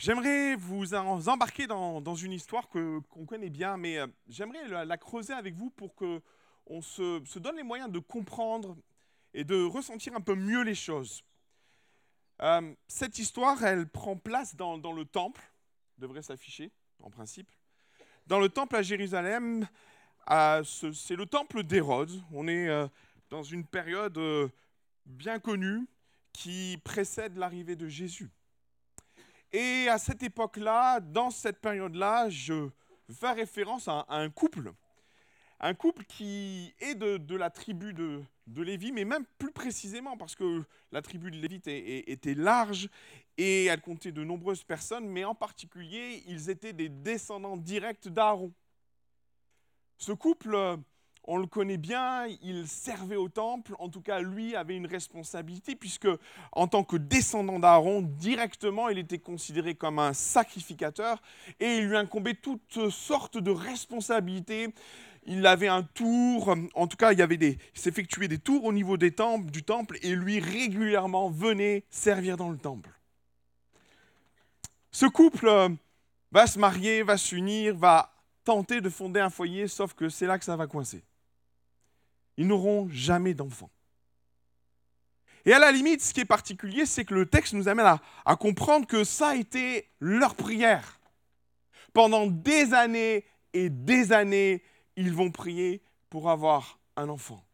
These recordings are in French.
J'aimerais vous embarquer dans, une histoire qu'on connaît bien, mais euh, j'aimerais la, creuser avec vous pour que on se, donne les moyens de comprendre et de ressentir un peu mieux les choses. Euh, cette histoire, elle prend place dans, le temple, devrait s'afficher en principe. Dans le temple à Jérusalem, c'est le temple d'Hérode. On est euh, dans une période bien connue qui précède l'arrivée de Jésus. Et à cette époque-là, dans cette période-là, je fais référence à, un couple. Un couple qui est de, la tribu de, Lévi, mais même plus précisément parce que la tribu de Lévi était, était large et elle comptait de nombreuses personnes, mais en particulier, ils étaient des descendants directs d'Aaron. Ce couple, on le connaît bien, il servait au temple, en tout cas lui avait une responsabilité puisque en tant que descendant d'Aaron, directement il était considéré comme un sacrificateur et il lui incombait toutes sortes de responsabilités. Il avait un tour, en tout cas il avait des, s'effectuait des tours au niveau des temples, du temple et lui régulièrement venait servir dans le temple. Ce couple euh, va se marier, va s'unir, va tenter de fonder un foyer, sauf que c'est là que ça va coincer. Ils n'auront jamais d'enfants. Et à la limite, ce qui est particulier, c'est que le texte nous amène à, à comprendre que ça a été leur prière. Pendant des années et des années, ils vont prier pour avoir un enfant.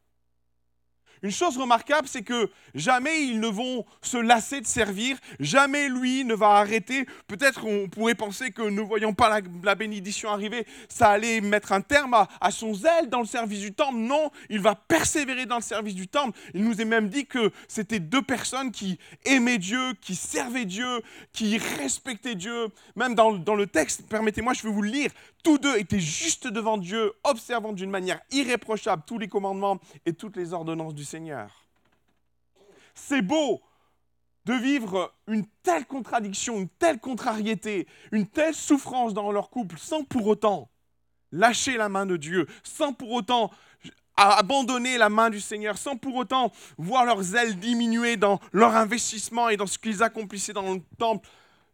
Une chose remarquable, c'est que jamais ils ne vont se lasser de servir, jamais lui ne va arrêter. Peut-être on pourrait penser que ne voyant pas la, bénédiction arriver, ça allait mettre un terme à, à son zèle dans le service du temple. Non, il va persévérer dans le service du temple. Il nous est même dit que c'était deux personnes qui aimaient Dieu, qui servaient Dieu, qui respectaient Dieu. Même dans, dans le texte, permettez-moi, je vais vous le lire. Tous deux étaient juste devant Dieu, observant d'une manière irréprochable tous les commandements et toutes les ordonnances du Seigneur. C'est beau de vivre une telle contradiction, une telle contrariété, une telle souffrance dans leur couple sans pour autant lâcher la main de Dieu, sans pour autant abandonner la main du Seigneur, sans pour autant voir leurs ailes diminuer dans leur investissement et dans ce qu'ils accomplissaient dans le temple.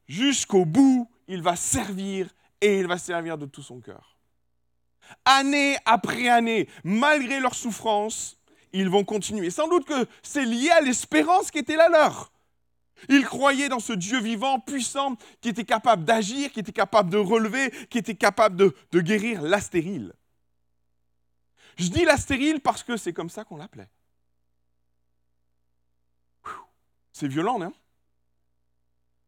Jusqu'au bout, il va servir et il va servir de tout son cœur. Année après année, malgré leur souffrance, ils vont continuer. Sans doute que c'est lié à l'espérance qui était la leur. Ils croyaient dans ce Dieu vivant, puissant, qui était capable d'agir, qui était capable de relever, qui était capable de, de guérir la stérile. Je dis la stérile parce que c'est comme ça qu'on l'appelait. C'est violent, non?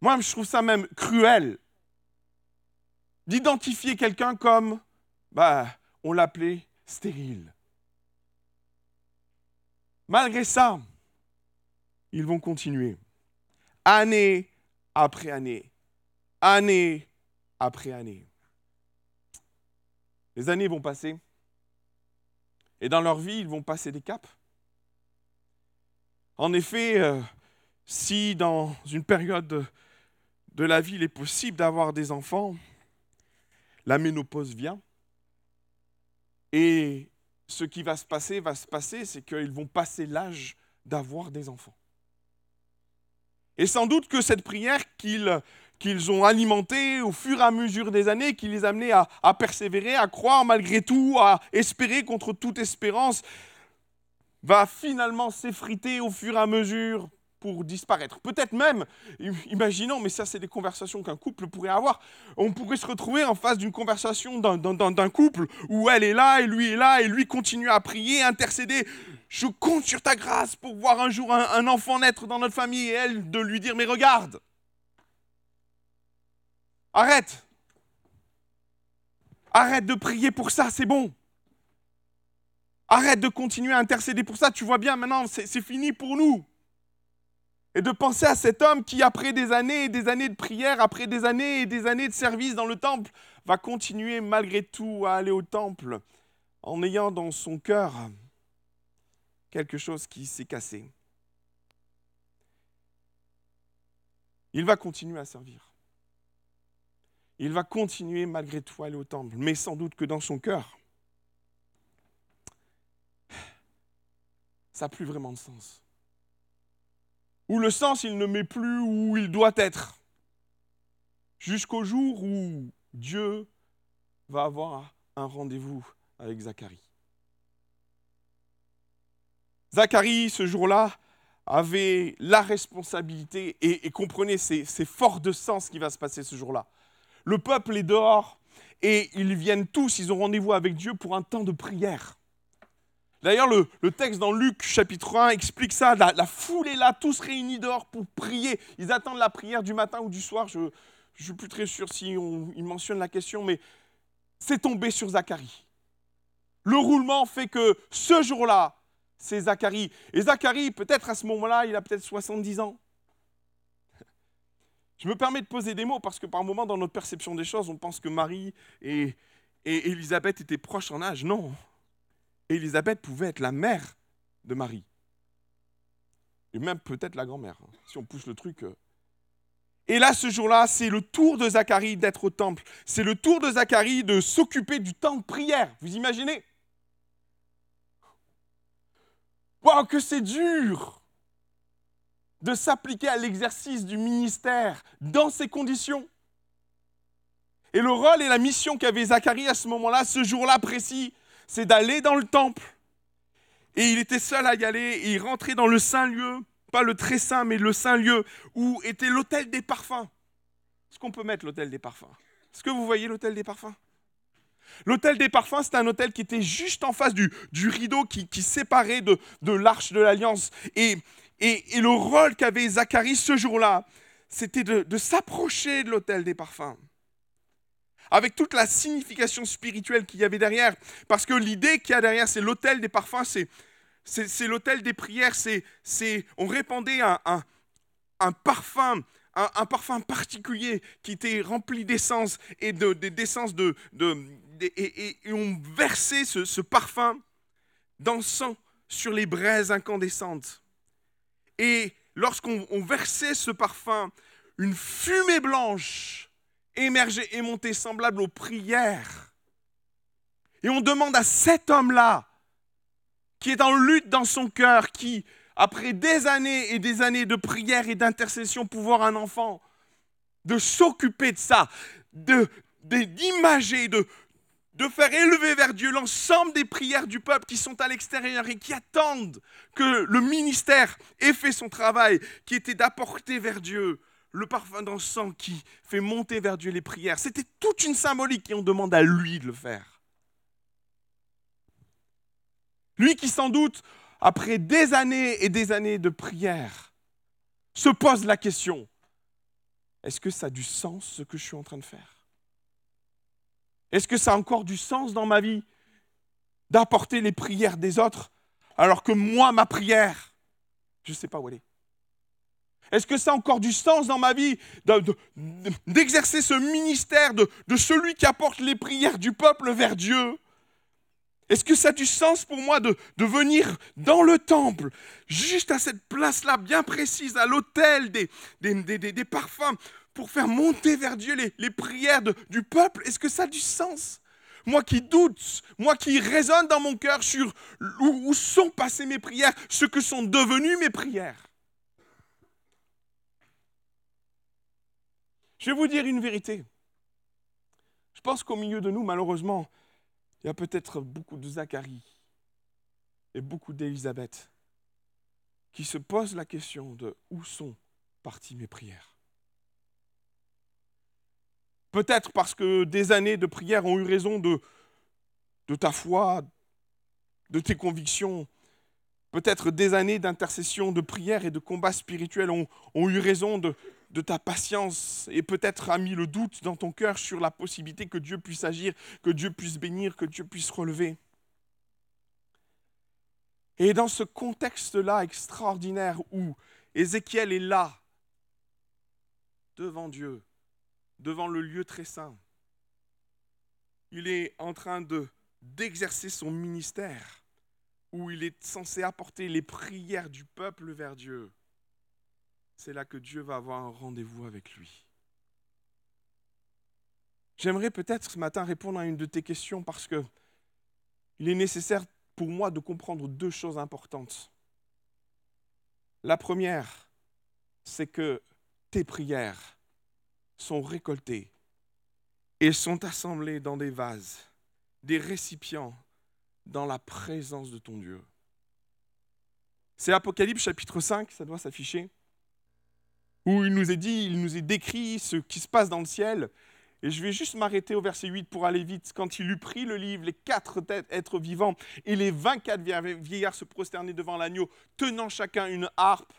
Moi, je trouve ça même cruel d'identifier quelqu'un comme, bah, on l'appelait stérile. Malgré ça, ils vont continuer, année après année, année après année. Les années vont passer, et dans leur vie, ils vont passer des caps. En effet, euh, si dans une période de, de la vie, il est possible d'avoir des enfants, la ménopause vient. Et ce qui va se passer, va se passer, c'est qu'ils vont passer l'âge d'avoir des enfants. Et sans doute que cette prière qu'ils ont alimentée au fur et à mesure des années, qui les a amenés à, à persévérer, à croire malgré tout, à espérer contre toute espérance, va finalement s'effriter au fur et à mesure pour disparaître. Peut-être même, imaginons, mais ça c'est des conversations qu'un couple pourrait avoir, on pourrait se retrouver en face d'une conversation d'un- couple où elle est là et lui est là et lui continue à prier, intercéder. Je compte sur ta grâce pour voir un jour un, un enfant naître dans notre famille et elle de lui dire mais regarde, arrête, arrête de prier pour ça, c'est bon. Arrête de continuer à intercéder pour ça, tu vois bien maintenant c'est fini pour nous et de penser à cet homme qui, après des années et des années de prière, après des années et des années de service dans le temple, va continuer malgré tout à aller au temple en ayant dans son cœur quelque chose qui s'est cassé. Il va continuer à servir. Il va continuer malgré tout à aller au temple, mais sans doute que dans son cœur, ça n'a plus vraiment de sens où le sens, il ne met plus où il doit être. jusqu'au jour où Dieu va avoir un rendez-vous avec Zacharie. Zacharie, ce jour-là, avait la responsabilité et, comprenez, c'est fort de sens qui va se passer ce jour-là. Le peuple est dehors et ils viennent tous, ils ont rendez-vous avec Dieu pour un temps de prière. D'ailleurs, le, texte dans Luc chapitre 1 explique ça. La, foule est là, tous réunis dehors pour prier. Ils attendent la prière du matin ou du soir. Je ne suis plus très sûr si on, il la question, mais c'est tombé sur Zacharie. Le roulement fait que ce jour-là, c'est Zacharie. Et Zacharie, peut-être à ce moment-là, il a peut-être 70 ans. Je me permets de poser des mots parce que par moment, dans notre perception des choses, on pense que Marie et, et Élisabeth étaient proches en âge. Non. Élisabeth pouvait être la mère de Marie. Et même peut-être la grand-mère, hein, si on pousse le truc. Euh. Et là, ce jour-là, c'est le tour de Zacharie d'être au temple. C'est le tour de Zacharie de s'occuper du temps de prière. Vous imaginez? Waouh, que c'est dur de s'appliquer à l'exercice du ministère dans ces conditions. Et le rôle et la mission qu'avait Zacharie à ce moment-là, ce jour-là précis, c'est d'aller dans le temple. Et il était seul à y aller, et il rentrait dans le saint lieu, pas le très saint, mais le saint lieu, où était l'hôtel des parfums. Est-ce qu'on peut mettre l'hôtel des parfums? Est-ce que vous voyez l'hôtel des parfums? L'hôtel des parfums, c'était un hôtel qui était juste en face du, rideau qui, séparait de, l'arche de l'alliance. Et, et, le rôle qu'avait Zacharie ce jour-là, c'était de s'approcher de l'hôtel des parfums avec toute la signification spirituelle qu'il y avait derrière. Parce que l'idée qu'il y a derrière, c'est l'autel des parfums, c'est, l'autel des prières, c'est, on répandait un, un, parfum, un, parfum particulier qui était rempli d'essence et de, d'essence de, et, on versait ce, parfum d'encens sur les braises incandescentes. Et lorsqu'on versait ce parfum, une fumée blanche émerger et monter semblable aux prières. Et on demande à cet homme-là, qui est en lutte dans son cœur, qui, après des années et des années de prière et d'intercession pour voir un enfant, de s'occuper de ça, de, d'imager, de, de faire élever vers Dieu l'ensemble des prières du peuple qui sont à l'extérieur et qui attendent que le ministère ait fait son travail, qui était d'apporter vers Dieu le parfum d'encens qui fait monter vers Dieu les prières. C'était toute une symbolique et on demande à lui de le faire. Lui qui sans doute, après des années et des années de prière, se pose la question, est-ce que ça a du sens ce que je suis en train de faire? Est-ce que ça a encore du sens dans ma vie d'apporter les prières des autres alors que moi, ma prière, je ne sais pas où elle est? Est-ce que ça a encore du sens dans ma vie d'exercer ce ministère de, celui qui apporte les prières du peuple vers Dieu? Est-ce que ça a du sens pour moi de, venir dans le temple, juste à cette place-là bien précise, à l'autel des, parfums, pour faire monter vers Dieu les, prières du peuple? Est-ce que ça a du sens? Moi qui doute, moi qui raisonne dans mon cœur sur où sont passées mes prières, ce que sont devenues mes prières. Je vais vous dire une vérité. Je pense qu'au milieu de nous, malheureusement, il y a peut-être beaucoup de Zacharie et beaucoup d'Élisabeth qui se posent la question de où sont parties mes prières. Peut-être parce que des années de prière ont eu raison de, ta foi, de tes convictions. Peut-être des années d'intercession, de prière et de combat spirituel ont eu raison de, de ta patience et peut-être a mis le doute dans ton cœur sur la possibilité que Dieu puisse agir, que Dieu puisse bénir, que Dieu puisse relever. Et dans ce contexte-là extraordinaire où Ézéchiel est là, devant Dieu, devant le lieu très saint, il est en train de d'exercer son ministère, où il est censé apporter les prières du peuple vers Dieu c'est là que Dieu va avoir un rendez-vous avec lui. J'aimerais peut-être ce matin répondre à une de tes questions parce que il est nécessaire pour moi de comprendre deux choses importantes. La première, c'est que tes prières sont récoltés et sont assemblés dans des vases, des récipients, dans la présence de ton Dieu. C'est Apocalypse chapitre 5, ça doit s'afficher, où il nous est dit, il nous est décrit ce qui se passe dans le ciel. Et je vais juste m'arrêter au verset 8 pour aller vite. Quand il eut pris le livre, les quatre êtres vivants et les 24 vieillards se prosternaient devant l'agneau, tenant chacun une harpe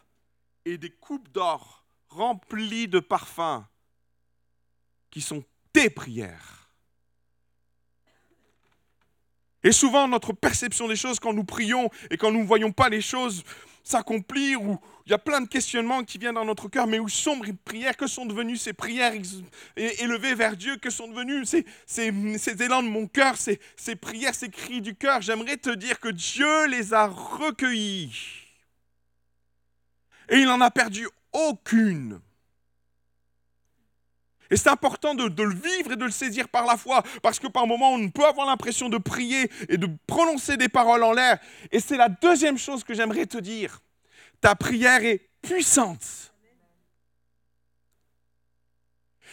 et des coupes d'or remplies de parfums, qui sont tes prières. Et souvent, notre perception des choses, quand nous prions et quand nous ne voyons pas les choses s'accomplir, où il y a plein de questionnements qui viennent dans notre cœur, mais où les prières Que sont devenues ces prières élevées vers Dieu Que sont devenus ces, ces, élans de mon cœur, ces, ces prières, ces cris du cœur J'aimerais te dire que Dieu les a recueillis. Et il n'en a perdu aucune. Et c'est important de, le vivre et de le saisir par la foi, parce que par moments, on peut avoir l'impression de prier et de prononcer des paroles en l'air. Et c'est la deuxième chose que j'aimerais te dire. Ta prière est puissante.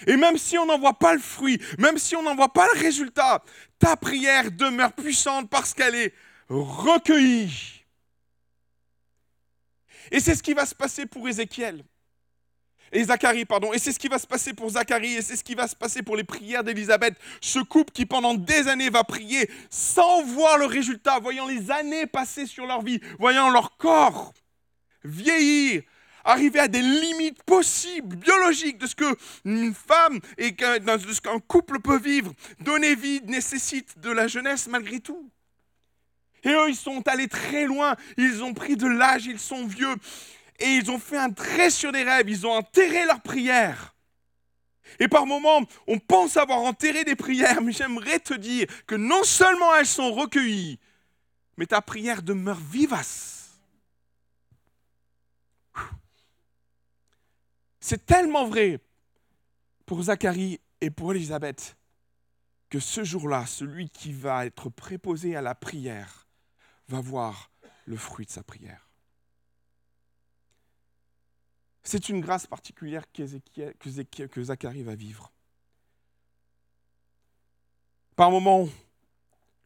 Et même si on n'en voit pas le fruit, même si on n'en voit pas le résultat, ta prière demeure puissante parce qu'elle est recueillie. Et c'est ce qui va se passer pour Ézéchiel et Zacharie, pardon. Et c'est ce qui va se passer pour Zacharie, et c'est ce qui va se passer pour les prières d'Élisabeth. Ce couple qui pendant des années va prier sans voir le résultat, voyant les années passer sur leur vie, voyant leur corps vieillir, arriver à des limites possibles, biologiques, de ce qu'une femme et de ce qu'un couple peut vivre. Donner vie nécessite de la jeunesse malgré tout. Et eux, ils sont allés très loin, ils ont pris de l'âge, ils sont vieux et ils ont fait un trait sur des rêves, ils ont enterré leurs prières. Et par moments, on pense avoir enterré des prières, mais j'aimerais te dire que non seulement elles sont recueillies, mais ta prière demeure vivace. C'est tellement vrai pour Zacharie et pour Élisabeth que ce jour-là, celui qui va être préposé à la prière va voir le fruit de sa prière. C'est une grâce particulière que Zacharie va vivre. Par moments,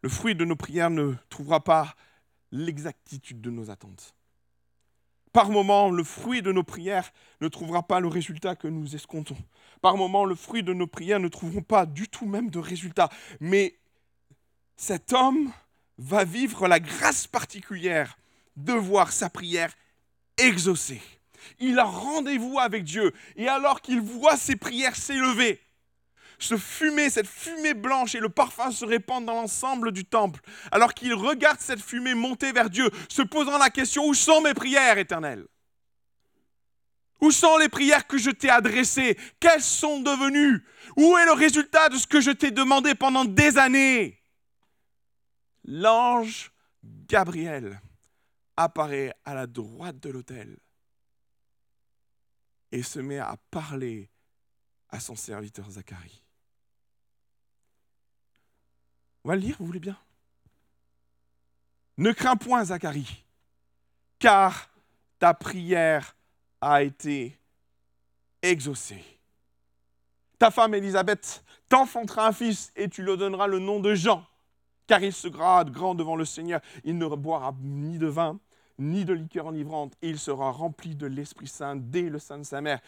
le fruit de nos prières ne trouvera pas l'exactitude de nos attentes. Par moments, le fruit de nos prières ne trouvera pas le résultat que nous escomptons. Par moments, le fruit de nos prières ne trouveront pas du tout même de résultat. Mais cet homme va vivre la grâce particulière de voir sa prière exaucée il a rendez-vous avec Dieu. Et alors qu'il voit ses prières s'élever, ce fumée, cette fumée blanche et le parfum se répandent dans l'ensemble du temple, alors qu'il regarde cette fumée monter vers Dieu, se posant la question, où sont mes prières éternelles Où sont les prières que je t'ai adressées? Quelles sont devenues? Où est le résultat de ce que je t'ai demandé pendant des années? L'ange Gabriel apparaît à la droite de l'autel et se met à parler à son serviteur Zacharie. On va le lire, vous voulez bien? Ne crains point, Zacharie, car ta prière a été exaucée. Ta femme Élisabeth t'enfantera un fils et tu lui donneras le nom de Jean, car il se grade grand devant le Seigneur. Il ne boira ni de vin, ni de liqueur enivrante, il sera rempli de l'Esprit Saint dès le sein de sa mère.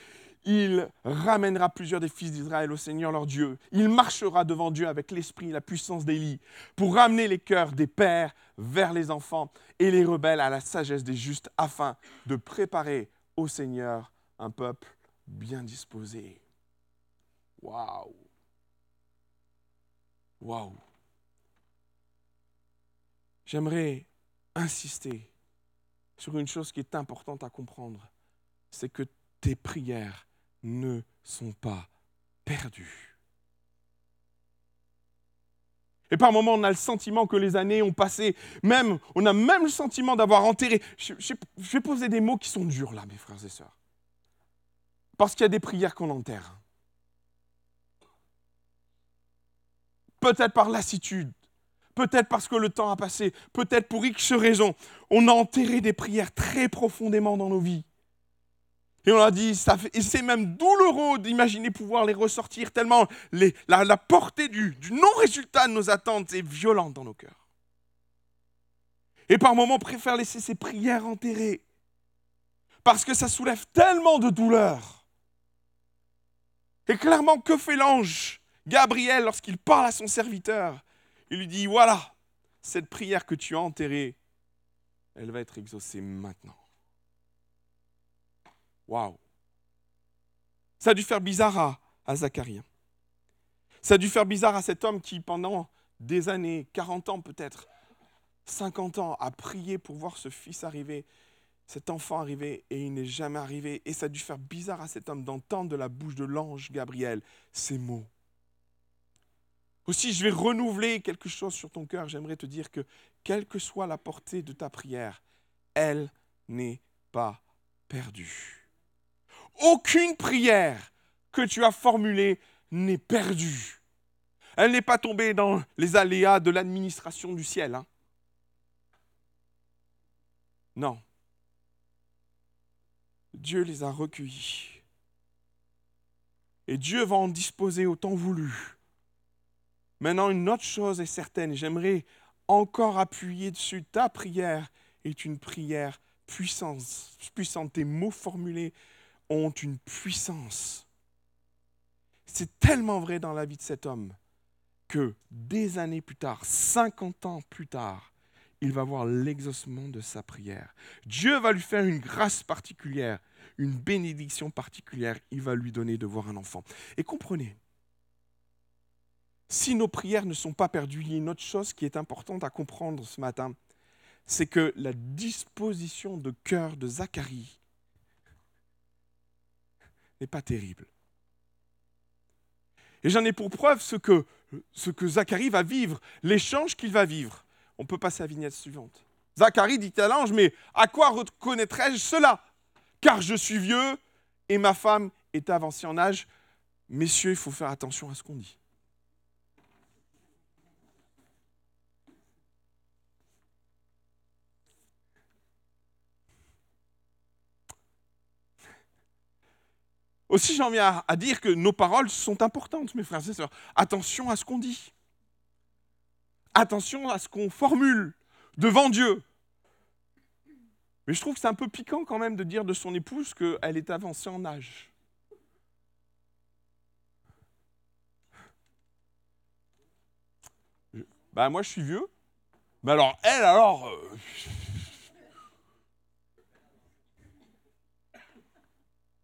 Il ramènera plusieurs des fils d'Israël au Seigneur leur Dieu. Il marchera devant Dieu avec l'esprit et la puissance d'Élie pour ramener les cœurs des pères vers les enfants et les rebelles à la sagesse des justes afin de préparer au Seigneur un peuple bien disposé. Waouh! Waouh! J'aimerais insister sur une chose qui est importante à comprendre, c'est que tes prières ne sont pas perdues. Et par moments, on a le sentiment que les années ont passé, même, on a même le sentiment d'avoir enterré. Je, je, vais poser des mots qui sont durs là, mes frères et sœurs. Parce qu'il y a des prières qu'on enterre. Peut-être par lassitude, peut-être parce que le temps a passé, peut-être pour X raisons, on a enterré des prières très profondément dans nos vies. Et on a dit, ça et c'est même douloureux d'imaginer pouvoir les ressortir, tellement la, portée du, du non-résultat de nos attentes est violente dans nos cœurs. Et par moments, on préfère laisser ces prières enterrées, parce que ça soulève tellement de douleur. Et clairement, que fait l'ange Gabriel lorsqu'il parle à son serviteur? Il lui dit, voilà, cette prière que tu as enterrée, elle va être exaucée maintenant. Waouh Ça a dû faire bizarre à, Zacharie. Ça a dû faire bizarre à cet homme qui, pendant des années, 40 ans peut-être, 50 ans, a prié pour voir ce fils arriver, cet enfant arriver, et il n'est jamais arrivé. Et ça a dû faire bizarre à cet homme d'entendre de la bouche de l'ange Gabriel ces mots. Aussi, je vais renouveler quelque chose sur ton cœur. J'aimerais te dire que, quelle que soit la portée de ta prière, elle n'est pas perdue. Aucune prière que tu as formulée n'est perdue. Elle n'est pas tombée dans les aléas de l'administration du ciel. Hein. Non. Dieu les a recueillis. Et Dieu va en disposer autant voulu. Maintenant, une autre chose est certaine, j'aimerais encore appuyer dessus. Ta prière est une prière puissante. puissante. Tes mots formulés ont une puissance. C'est tellement vrai dans la vie de cet homme que des années plus tard, 50 ans plus tard, il va voir l'exaucement de sa prière. Dieu va lui faire une grâce particulière, une bénédiction particulière. Il va lui donner de voir un enfant. Et comprenez, si nos prières ne sont pas perdues, il y a une autre chose qui est importante à comprendre ce matin, c'est que la disposition de cœur de Zacharie n'est pas terrible. Et j'en ai pour preuve ce que, ce que Zacharie va vivre, l'échange qu'il va vivre. On peut passer à la vignette suivante. Zacharie dit à l'ange, mais à quoi reconnaîtrais-je cela? Car je suis vieux et ma femme est avancée en âge. Messieurs, il faut faire attention à ce qu'on dit. Aussi, j'en viens à dire que nos paroles sont importantes, mes frères et sœurs. Attention à ce qu'on dit. Attention à ce qu'on formule devant Dieu. Mais je trouve que c'est un peu piquant quand même de dire de son épouse qu'elle est avancée en âge. Ben moi je suis vieux. Mais alors elle alors... Euh,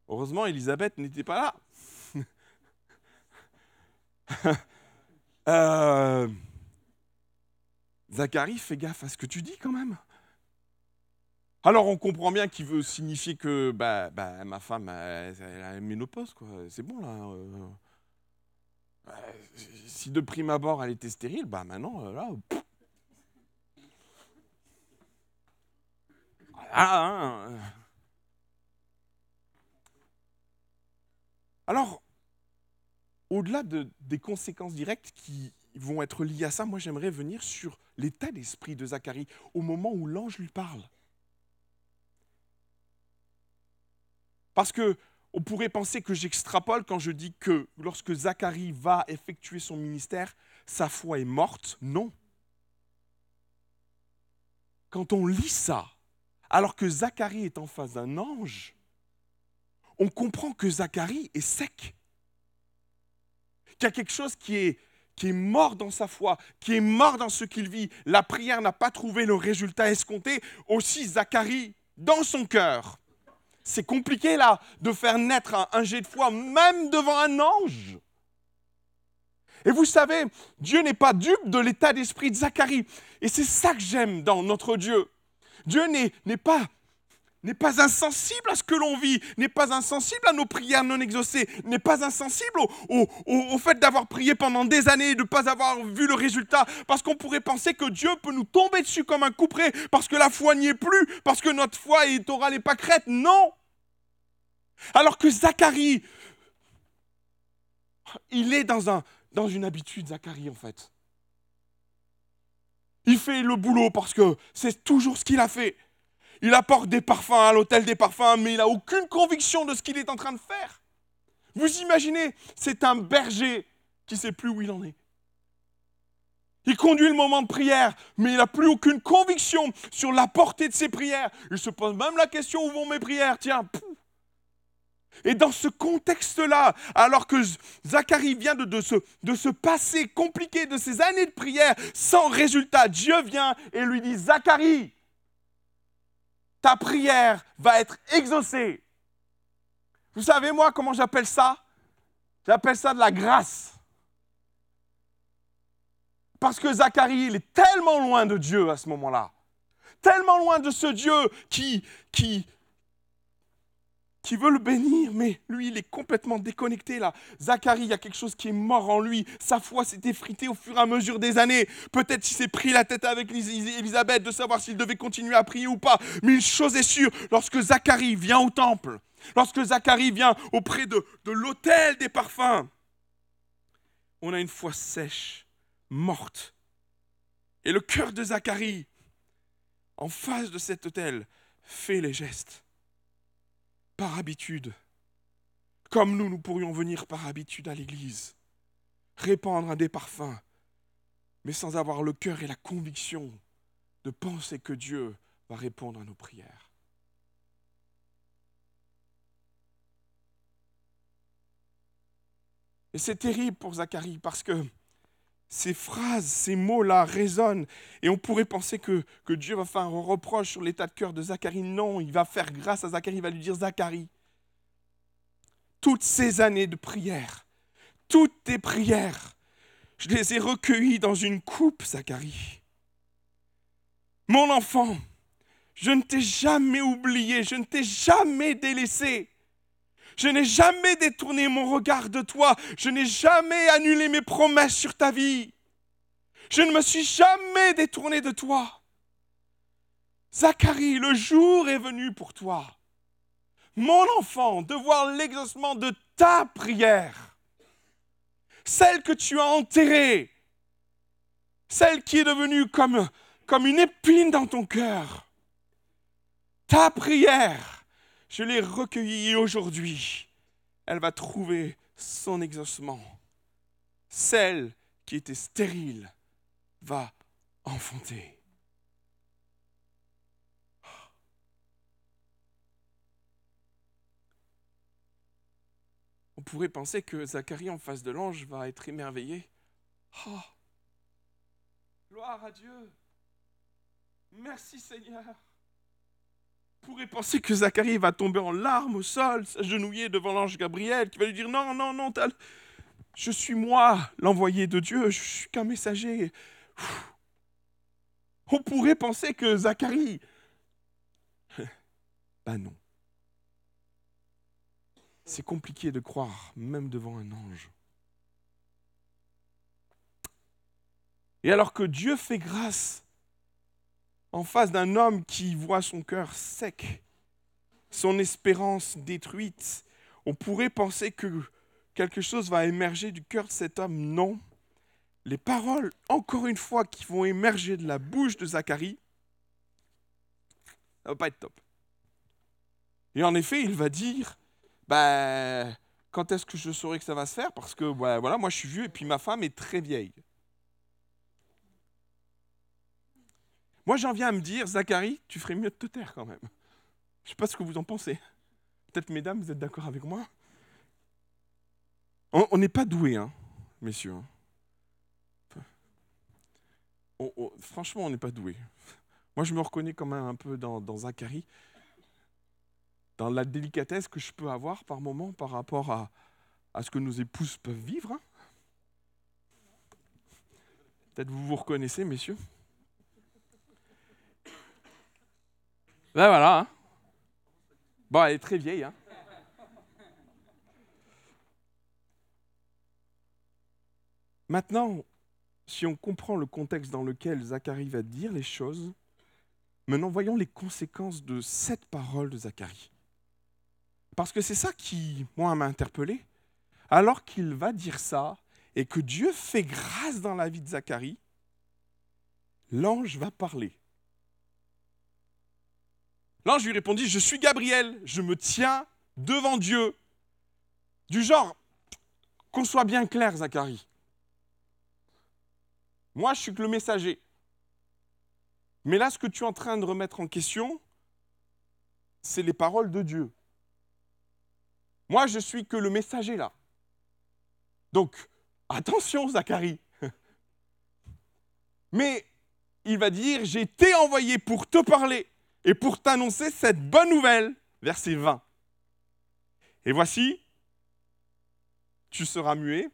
Heureusement, Elisabeth n'était pas là. euh... Zacharie, fais gaffe à ce que tu dis quand même. Alors on comprend bien qu'il veut signifier que bah, bah, ma femme, elle, a une ménopause, quoi. C'est bon là. Euh. si de prime abord elle était stérile, bah maintenant, euh, là. Voilà, hein. Alors, au-delà de, des conséquences directes qui vont être liées à ça, moi j'aimerais venir sur l'état d'esprit de Zacharie au moment où l'ange lui parle. Parce que on pourrait penser que j'extrapole quand je dis que lorsque Zacharie va effectuer son ministère, sa foi est morte. Non. Quand on lit ça, alors que Zacharie est en face d'un ange, on comprend que Zacharie est sec. Qu'il y a quelque chose qui est, qui est mort dans sa foi, qui est mort dans ce qu'il vit. La prière n'a pas trouvé le résultat escompté. Aussi Zacharie, dans son cœur. C'est compliqué là de faire naître un, un jet de foi, même devant un ange. Et vous savez, Dieu n'est pas dupe de l'état d'esprit de Zacharie. Et c'est ça que j'aime dans notre Dieu. Dieu n'est pas n'est pas insensible à ce que l'on vit, n'est pas insensible à nos prières non exaucées, n'est pas insensible au, fait d'avoir prié pendant des années et de ne pas avoir vu le résultat, parce qu'on pourrait penser que Dieu peut nous tomber dessus comme un couperet, parce que la foi n'y est plus, parce que notre foi est orale et pas crête. Non Alors que Zacharie, il est dans, un, dans une habitude, Zacharie, en fait. Il fait le boulot parce que c'est toujours ce qu'il a fait. Il apporte des parfums à l'hôtel des parfums, mais il n'a aucune conviction de ce qu'il est en train de faire. Vous imaginez, c'est un berger qui ne sait plus où il en est. Il conduit le moment de prière, mais il n'a plus aucune conviction sur la portée de ses prières. Il se pose même la question où vont mes prières? Tiens, et dans ce contexte-là, alors que Zacharie vient de, de se passer compliqué de ces années de prière sans résultat, Dieu vient et lui dit, Zacharie, ta prière va être exaucée. Vous savez, moi, comment j'appelle ça? J'appelle ça de la grâce. Parce que Zacharie, il est tellement loin de Dieu à ce moment-là. Tellement loin de ce Dieu qui, qui, qui veut le bénir, mais lui, il est complètement déconnecté là. Zacharie, il y a quelque chose qui est mort en lui. Sa foi s'est effritée au fur et à mesure des années. Peut-être qu'il s'est pris la tête avec Élisabeth de savoir s'il devait continuer à prier ou pas. Mais une chose est sûre, lorsque Zacharie vient au temple, lorsque Zacharie vient auprès de, de l'autel des parfums, on a une foi sèche, morte. Et le cœur de Zacharie, en face de cet autel, fait les gestes par habitude, comme nous, nous pourrions venir par habitude à l'église, répandre des parfums, mais sans avoir le cœur et la conviction de penser que Dieu va répondre à nos prières. Et c'est terrible pour Zacharie parce que ces phrases, ces mots-là résonnent et on pourrait penser que, que Dieu va faire un reproche sur l'état de cœur de Zacharie. Non, il va faire grâce à Zacharie, il va lui dire Zacharie, toutes ces années de prière, toutes tes prières, je les ai recueillies dans une coupe, Zacharie. Mon enfant, je ne t'ai jamais oublié, je ne t'ai jamais délaissé. Je n'ai jamais détourné mon regard de toi. Je n'ai jamais annulé mes promesses sur ta vie. Je ne me suis jamais détourné de toi. Zacharie, le jour est venu pour toi. Mon enfant, de voir l'exaucement de ta prière. Celle que tu as enterrée. Celle qui est devenue comme, comme une épine dans ton cœur. Ta prière je l'ai recueillie aujourd'hui, elle va trouver son exaucement. Celle qui était stérile va enfanter. On pourrait penser que Zacharie en face de l'ange va être émerveillé. Oh, gloire à Dieu. Merci Seigneur pourrait penser que Zacharie va tomber en larmes au sol, s'agenouiller devant l'ange Gabriel, qui va lui dire Non, non, non, je suis moi, l'envoyé de Dieu, je suis qu'un messager. On pourrait penser que Zacharie. Ben non. C'est compliqué de croire, même devant un ange. Et alors que Dieu fait grâce en face d'un homme qui voit son cœur sec, son espérance détruite, on pourrait penser que quelque chose va émerger du cœur de cet homme. Non. Les paroles, encore une fois, qui vont émerger de la bouche de Zacharie, ça va pas être top. Et en effet, il va dire, ben, quand est-ce que je saurai que ça va se faire? Parce que ben, voilà, moi je suis vieux et puis ma femme est très vieille. Moi, j'en viens à me dire, Zacharie, tu ferais mieux de te taire quand même. Je ne sais pas ce que vous en pensez. Peut-être, mesdames, vous êtes d'accord avec moi On n'est pas doué, hein, messieurs. franchement, on n'est pas doué. Moi, je me reconnais quand même un peu dans, dans, Zacharie, dans la délicatesse que je peux avoir par moment par rapport à, à ce que nos épouses peuvent vivre. Hein. Peut-être vous vous reconnaissez, messieurs. Ben voilà. Hein. Bon, elle est très vieille. Hein. Maintenant, si on comprend le contexte dans lequel Zacharie va dire les choses, maintenant voyons les conséquences de cette parole de Zacharie. Parce que c'est ça qui, moi, m'a interpellé. Alors qu'il va dire ça et que Dieu fait grâce dans la vie de Zacharie, l'ange va parler. L'ange lui répondit, je suis Gabriel, je me tiens devant Dieu. Du genre, qu'on soit bien clair, Zacharie. Moi, je suis que le messager. Mais là, ce que tu es en train de remettre en question, c'est les paroles de Dieu. Moi, je suis que le messager là. Donc, attention, Zacharie. Mais il va dire, j'ai été envoyé pour te parler et pour t'annoncer cette bonne nouvelle. Verset 20. Et voici, tu seras muet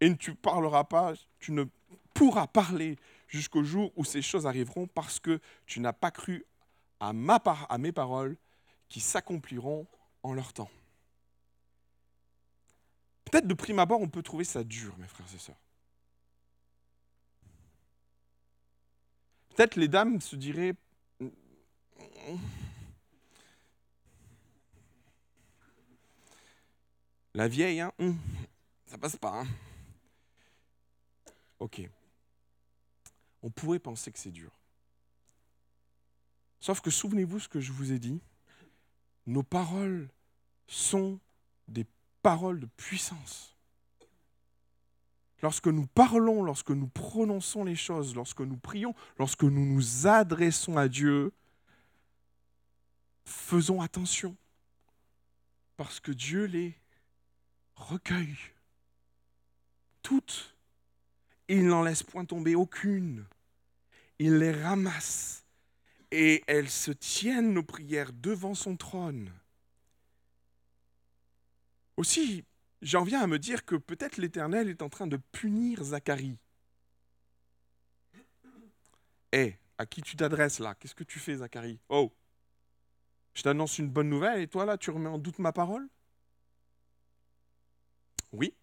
et tu parleras pas, tu ne pourras parler jusqu'au jour où ces choses arriveront parce que tu n'as pas cru à, ma à mes paroles qui s'accompliront en leur temps. Peut-être de prime abord, on peut trouver ça dur, mes frères et sœurs. Peut-être les dames se diraient La vieille, hein? Hum, Ça passe pas. Hein ok. On pourrait penser que c'est dur. Sauf que souvenez-vous ce que je vous ai dit. Nos paroles sont des paroles de puissance. Lorsque nous parlons, lorsque nous prononçons les choses, lorsque nous prions, lorsque nous nous adressons à Dieu, faisons attention. Parce que Dieu les recueille. Toutes. Il n'en laisse point tomber aucune. Il les ramasse. Et elles se tiennent, nos prières, devant son trône. Aussi, j'en viens à me dire que peut-être l'Éternel est en train de punir Zacharie. Hé, à qui tu t'adresses là? Qu'est-ce que tu fais, Zacharie? Oh Je t'annonce une bonne nouvelle et toi là, tu remets en doute ma parole? Oui.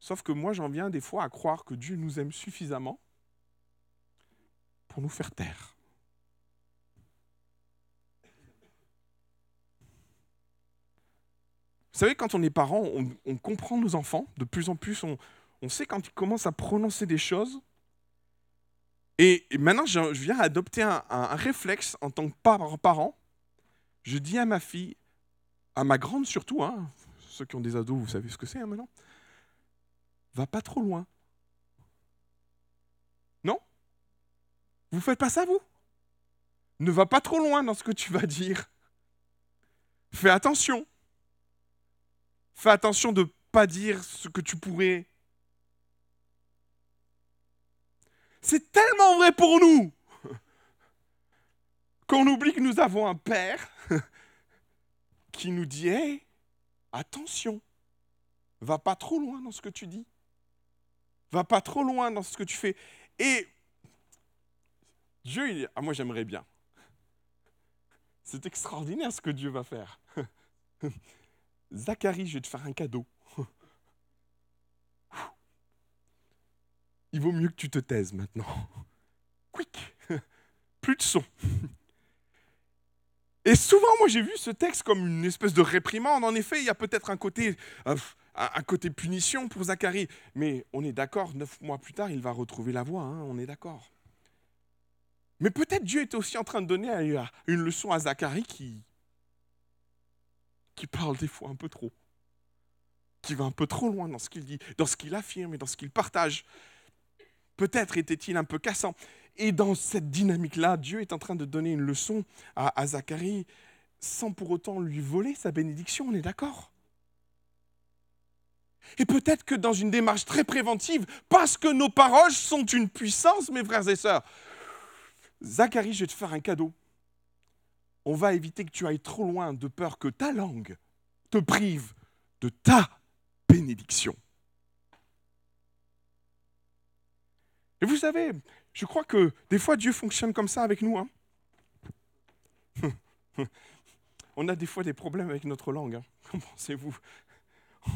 Sauf que moi, j'en viens des fois à croire que Dieu nous aime suffisamment pour nous faire taire. Vous savez, quand on est parent, on, comprend nos enfants. De plus en plus, on, sait quand ils commencent à prononcer des choses. Et, maintenant, je, viens adopter un, réflexe en tant que parent. Je dis à ma fille, à ma grande surtout, hein, ceux qui ont des ados, vous savez ce que c'est hein, maintenant. Va pas trop loin. Non? Vous faites pas ça, vous? Ne va pas trop loin dans ce que tu vas dire. Fais attention. Fais attention de pas dire ce que tu pourrais. C'est tellement vrai pour nous qu'on oublie que nous avons un Père qui nous dit attention, va pas trop loin dans ce que tu dis. Va pas trop loin dans ce que tu fais. Et Dieu, il, ah, moi j'aimerais bien. C'est extraordinaire ce que Dieu va faire. Zacharie, je vais te faire un cadeau. Il vaut mieux que tu te taises maintenant. Quick Plus de son. Et souvent, moi, j'ai vu ce texte comme une espèce de réprimande. En effet, il y a peut-être un côté, euh, un côté punition pour Zacharie. Mais on est d'accord, neuf mois plus tard, il va retrouver la voie. Hein, on est d'accord. Mais peut-être Dieu est aussi en train de donner une leçon à Zacharie qui, qui parle des fois un peu trop, qui va un peu trop loin dans ce qu'il dit, dans ce qu'il affirme et dans ce qu'il partage. Peut-être était-il un peu cassant. Et dans cette dynamique-là, Dieu est en train de donner une leçon à, Zacharie sans pour autant lui voler sa bénédiction, on est d'accord? Et peut-être que dans une démarche très préventive, parce que nos paroles sont une puissance, mes frères et sœurs, Zacharie, je vais te faire un cadeau. On va éviter que tu ailles trop loin de peur que ta langue te prive de ta bénédiction. Et vous savez, je crois que des fois Dieu fonctionne comme ça avec nous. Hein. on a des fois des problèmes avec notre langue. Hein. Qu'en pensez-vous?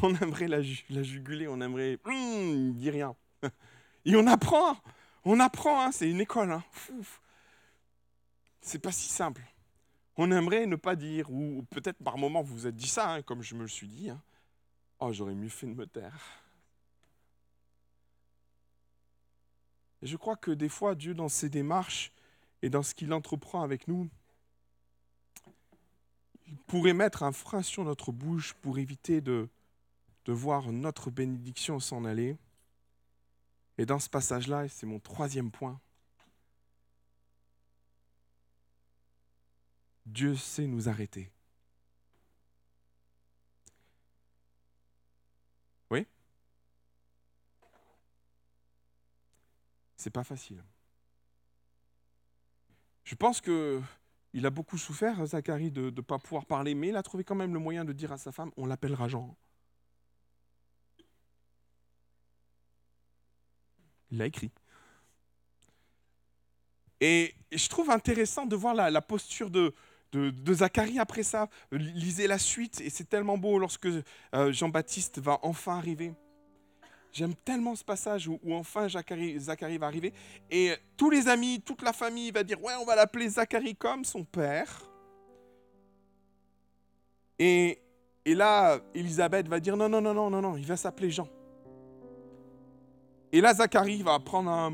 On aimerait la, juguler, on aimerait... Hum, dit rien. Et on apprend, on apprend, hein, c'est une école. Hein. C'est pas si simple. On aimerait ne pas dire, ou peut-être par moment vous vous êtes dit ça, hein, comme je me le suis dit. Oh, j'aurais mieux fait de me taire. Je crois que des fois, Dieu, dans ses démarches, et dans ce qu'il entreprend avec nous, il pourrait mettre un frein sur notre bouche pour éviter de, de voir notre bénédiction s'en aller. Et dans ce passage-là, et c'est mon troisième point, Dieu sait nous arrêter. Oui C'est pas facile. Je pense que il a beaucoup souffert, Zacharie, de ne pas pouvoir parler, mais il a trouvé quand même le moyen de dire à sa femme, on l'appellera Jean. Il l'a écrit. Et je trouve intéressant de voir la, posture de, de, Zacharie après ça. Lisez la suite, et c'est tellement beau lorsque euh, Jean-Baptiste va enfin arriver. J'aime tellement ce passage où, enfin Zacharie, va arriver. Et tous les amis, toute la famille va dire Ouais, on va l'appeler Zacharie comme son père. Et, et là, Elisabeth va dire Non, non, non, non, non, non, il va s'appeler Jean. Et là, Zacharie va prendre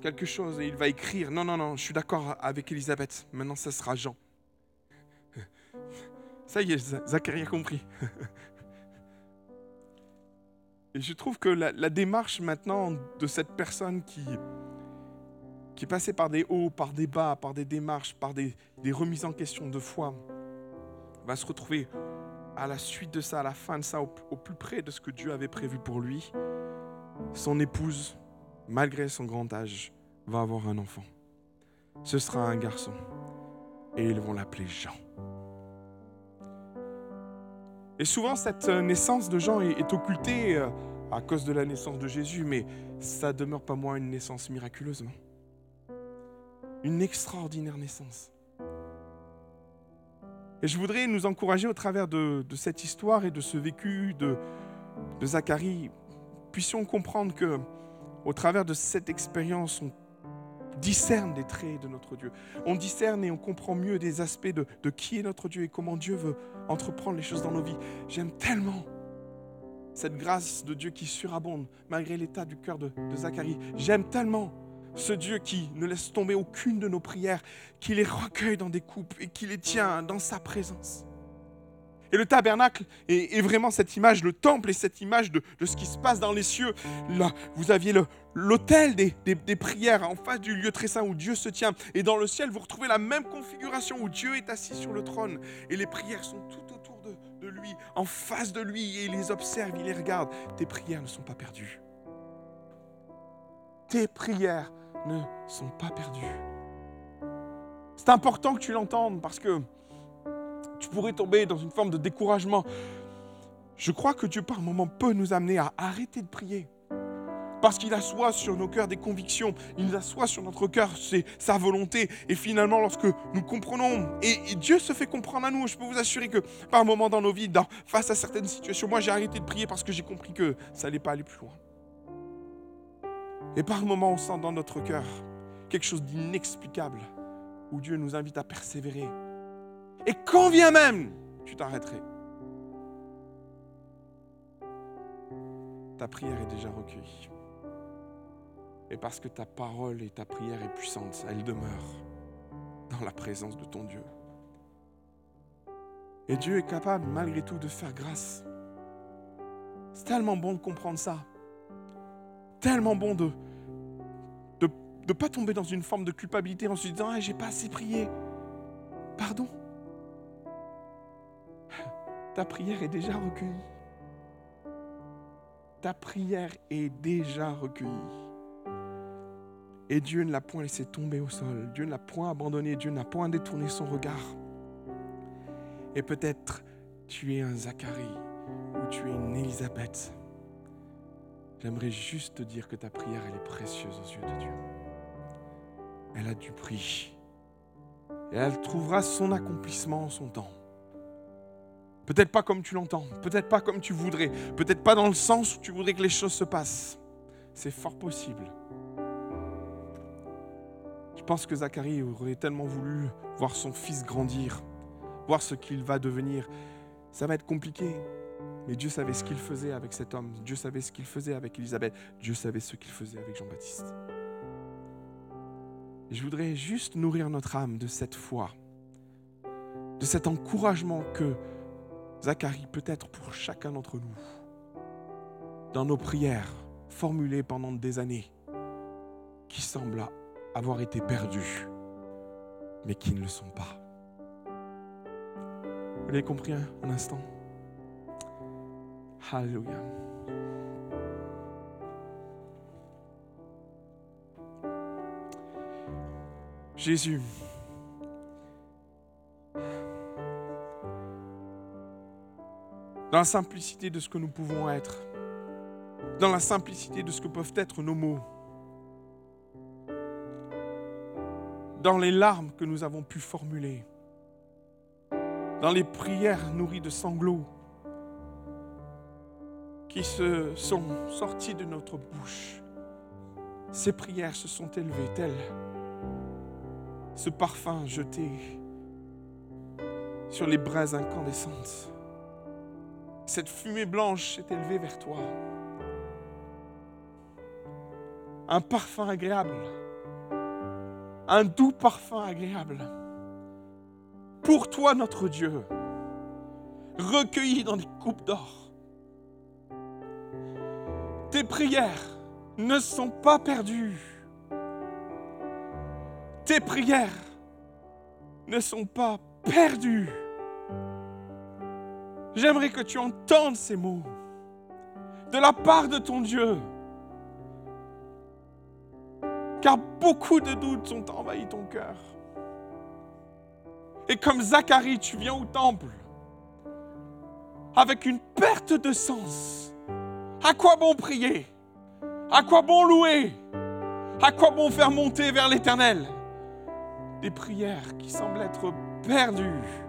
quelque chose et il va écrire Non, non, non, je suis d'accord avec Elisabeth. Maintenant, ça sera Jean. Ça y est, Zacharie a compris. Et je trouve que la, démarche maintenant de cette personne qui, qui est passée par des hauts, par des bas, par des démarches, par des, remises en question de foi, va se retrouver à la suite de ça, à la fin de ça, au, au plus près de ce que Dieu avait prévu pour lui. Son épouse, malgré son grand âge, va avoir un enfant. Ce sera un garçon. Et ils vont l'appeler Jean. Et souvent, cette naissance de Jean est, occultée euh, à cause de la naissance de Jésus, mais ça demeure pas moins une naissance miraculeuse. Une extraordinaire naissance. Et je voudrais nous encourager au travers de, cette histoire et de ce vécu de, de Zacharie, puissions comprendre que au travers de cette expérience, on discerne des traits de notre Dieu. On discerne et on comprend mieux des aspects de, qui est notre Dieu et comment Dieu veut entreprendre les choses dans nos vies. J'aime tellement cette grâce de Dieu qui surabonde malgré l'état du cœur de, de Zacharie. J'aime tellement ce Dieu qui ne laisse tomber aucune de nos prières, qui les recueille dans des coupes et qui les tient dans sa présence. Et le tabernacle est, vraiment cette image, le temple est cette image de, ce qui se passe dans les cieux. Là, vous aviez l'autel des, prières en face du lieu très saint où Dieu se tient. Et dans le ciel, vous retrouvez la même configuration où Dieu est assis sur le trône. Et les prières sont tout autour de, de lui, en face de lui. Et il les observe, il les regarde. Tes prières ne sont pas perdues. Tes prières ne sont pas perdues. C'est important que tu l'entendes parce que tu pourrais tomber dans une forme de découragement. Je crois que Dieu par moments peut nous amener à arrêter de prier. Parce qu'il assoit sur nos cœurs des convictions, il assoit sur notre cœur c'est sa volonté. Et finalement, lorsque nous comprenons, et, Dieu se fait comprendre à nous, je peux vous assurer que par moments dans nos vies, face à certaines situations, moi j'ai arrêté de prier parce que j'ai compris que ça n'allait pas aller plus loin. Et par moments, on sent dans notre cœur quelque chose d'inexplicable, où Dieu nous invite à persévérer, et quand vient même, tu t'arrêterais. Ta prière est déjà recueillie. Et parce que ta parole et ta prière est puissante, elle demeure dans la présence de ton Dieu. Et Dieu est capable malgré tout de faire grâce. C'est tellement bon de comprendre ça. Tellement bon de ne pas tomber dans une forme de culpabilité en se disant ah, j'ai pas assez prié. Pardon? Ta prière est déjà recueillie. Ta prière est déjà recueillie. Et Dieu ne l'a point laissé tomber au sol. Dieu ne l'a point abandonné. Dieu n'a point détourné son regard. Et peut-être tu es un Zacharie ou tu es une Élisabeth. J'aimerais juste te dire que ta prière, elle est précieuse aux yeux de Dieu. Elle a du prix. Et elle trouvera son accomplissement en son temps. Peut-être pas comme tu l'entends, peut-être pas comme tu voudrais, peut-être pas dans le sens où tu voudrais que les choses se passent. C'est fort possible. Je pense que Zacharie aurait tellement voulu voir son fils grandir, voir ce qu'il va devenir. Ça va être compliqué, mais Dieu savait ce qu'il faisait avec cet homme. Dieu savait ce qu'il faisait avec Élisabeth. Dieu savait ce qu'il faisait avec Jean-Baptiste. Je voudrais juste nourrir notre âme de cette foi, de cet encouragement que Zacharie peut être pour chacun d'entre nous, dans nos prières formulées pendant des années, qui semblent avoir été perdues, mais qui ne le sont pas. Vous l'avez compris un, instant? Alléluia. Jésus, dans la simplicité de ce que nous pouvons être, dans la simplicité de ce que peuvent être nos mots, dans les larmes que nous avons pu formuler, dans les prières nourries de sanglots. Qui se sont sorties de notre bouche. Ces prières se sont élevées telles. Ce parfum jeté sur les braises incandescentes. Cette fumée blanche s'est élevée vers toi. Un parfum agréable. Un doux parfum agréable. Pour toi, notre Dieu, recueilli dans des coupes d'or. Tes prières ne sont pas perdues tes prières ne sont pas perdues. J'aimerais que tu entendes ces mots de la part de ton Dieu. Car beaucoup de doutes sont envahis ton cœur. Et comme Zacharie, tu viens au temple avec une perte de sens. À quoi bon prier? À quoi bon louer? À quoi bon faire monter vers l'Éternel? Des prières qui semblent être perdues.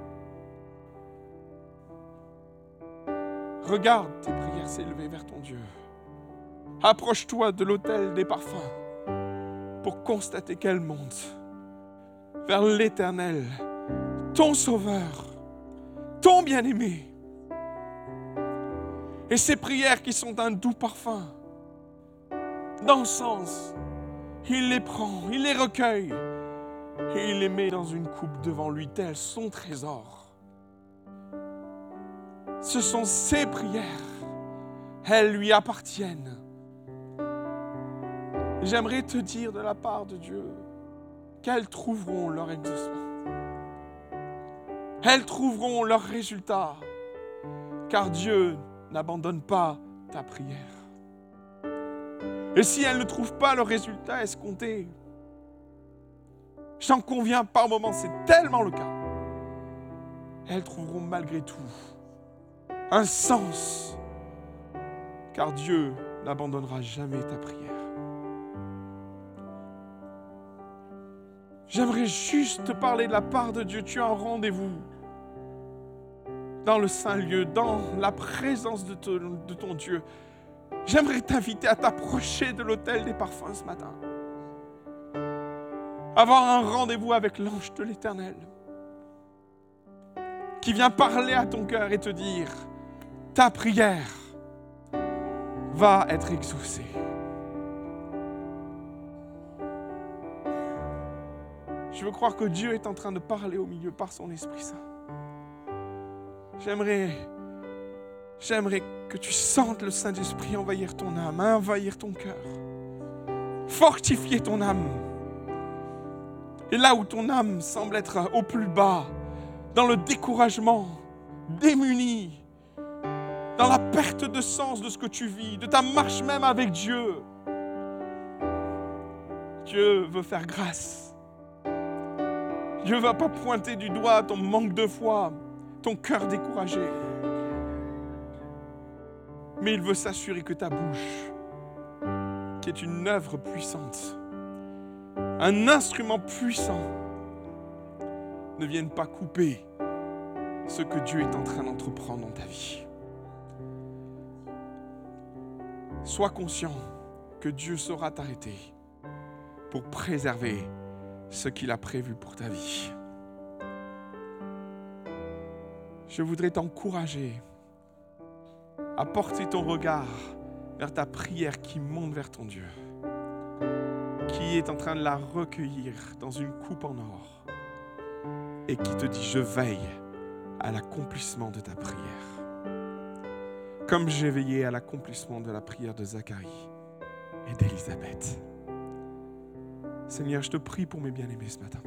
Regarde tes prières s'élever vers ton Dieu. Approche-toi de l'autel des parfums pour constater qu'elles montent vers l'Éternel, ton Sauveur, ton bien-aimé. Et ces prières qui sont un doux parfum, d'encens, il les prend, il les recueille et il les met dans une coupe devant lui, tel son trésor. Ce sont ses prières. Elles lui appartiennent. J'aimerais te dire de la part de Dieu qu'elles trouveront leur exaucement. Elles trouveront leur résultat. Car Dieu n'abandonne pas ta prière. Et si elles ne trouvent pas le résultat escompté, J'en conviens par moments, c'est tellement le cas. Elles trouveront malgré tout un sens, car Dieu n'abandonnera jamais ta prière. J'aimerais juste te parler de la part de Dieu. Tu as un rendez-vous dans le saint lieu, dans la présence de ton, de ton Dieu. J'aimerais t'inviter à t'approcher de l'autel des parfums ce matin avoir un rendez-vous avec l'ange de l'Éternel qui vient parler à ton cœur et te dire, ta prière va être exaucée. Je veux croire que Dieu est en train de parler au milieu par son Esprit Saint. J'aimerais, j'aimerais que tu sentes le Saint-Esprit envahir ton âme, envahir ton cœur, fortifier ton âme. Et là où ton âme semble être au plus bas, dans le découragement, démuni, dans la perte de sens de ce que tu vis, de ta marche même avec Dieu, Dieu veut faire grâce. Dieu ne va pas pointer du doigt ton manque de foi, ton cœur découragé. Mais il veut s'assurer que ta bouche, qui est une œuvre puissante, un instrument puissant, ne vienne pas couper ce que Dieu est en train d'entreprendre dans ta vie. Sois conscient que Dieu saura t'arrêter pour préserver ce qu'il a prévu pour ta vie. Je voudrais t'encourager à porter ton regard vers ta prière qui monte vers ton Dieu, qui est en train de la recueillir dans une coupe en or et qui te dit, je veille à l'accomplissement de ta prière. Comme j'ai veillé à l'accomplissement de la prière de Zacharie et d'Élisabeth. Seigneur, je te prie pour mes bien-aimés ce matin.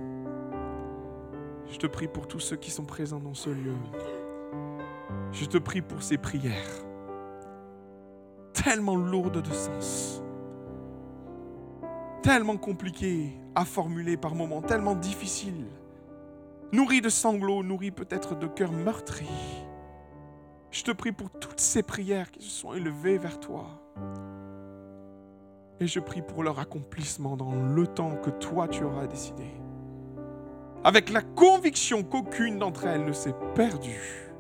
Je te prie pour tous ceux qui sont présents dans ce lieu. Je te prie pour ces prières tellement lourdes de sens, tellement compliquées à formuler par moments, tellement difficiles, nourries de sanglots, nourries peut-être de cœurs meurtris. Je te prie pour toutes ces prières qui se sont élevées vers toi. Et je prie pour leur accomplissement dans le temps que toi tu auras décidé. Avec la conviction qu'aucune d'entre elles ne s'est perdue.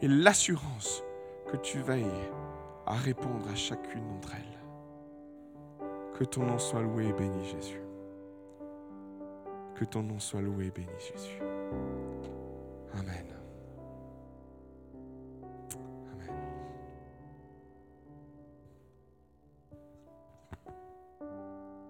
Et l'assurance que tu veilles à répondre à chacune d'entre elles. Que ton nom soit loué et béni, Jésus. Que ton nom soit loué et béni, Jésus. Amen.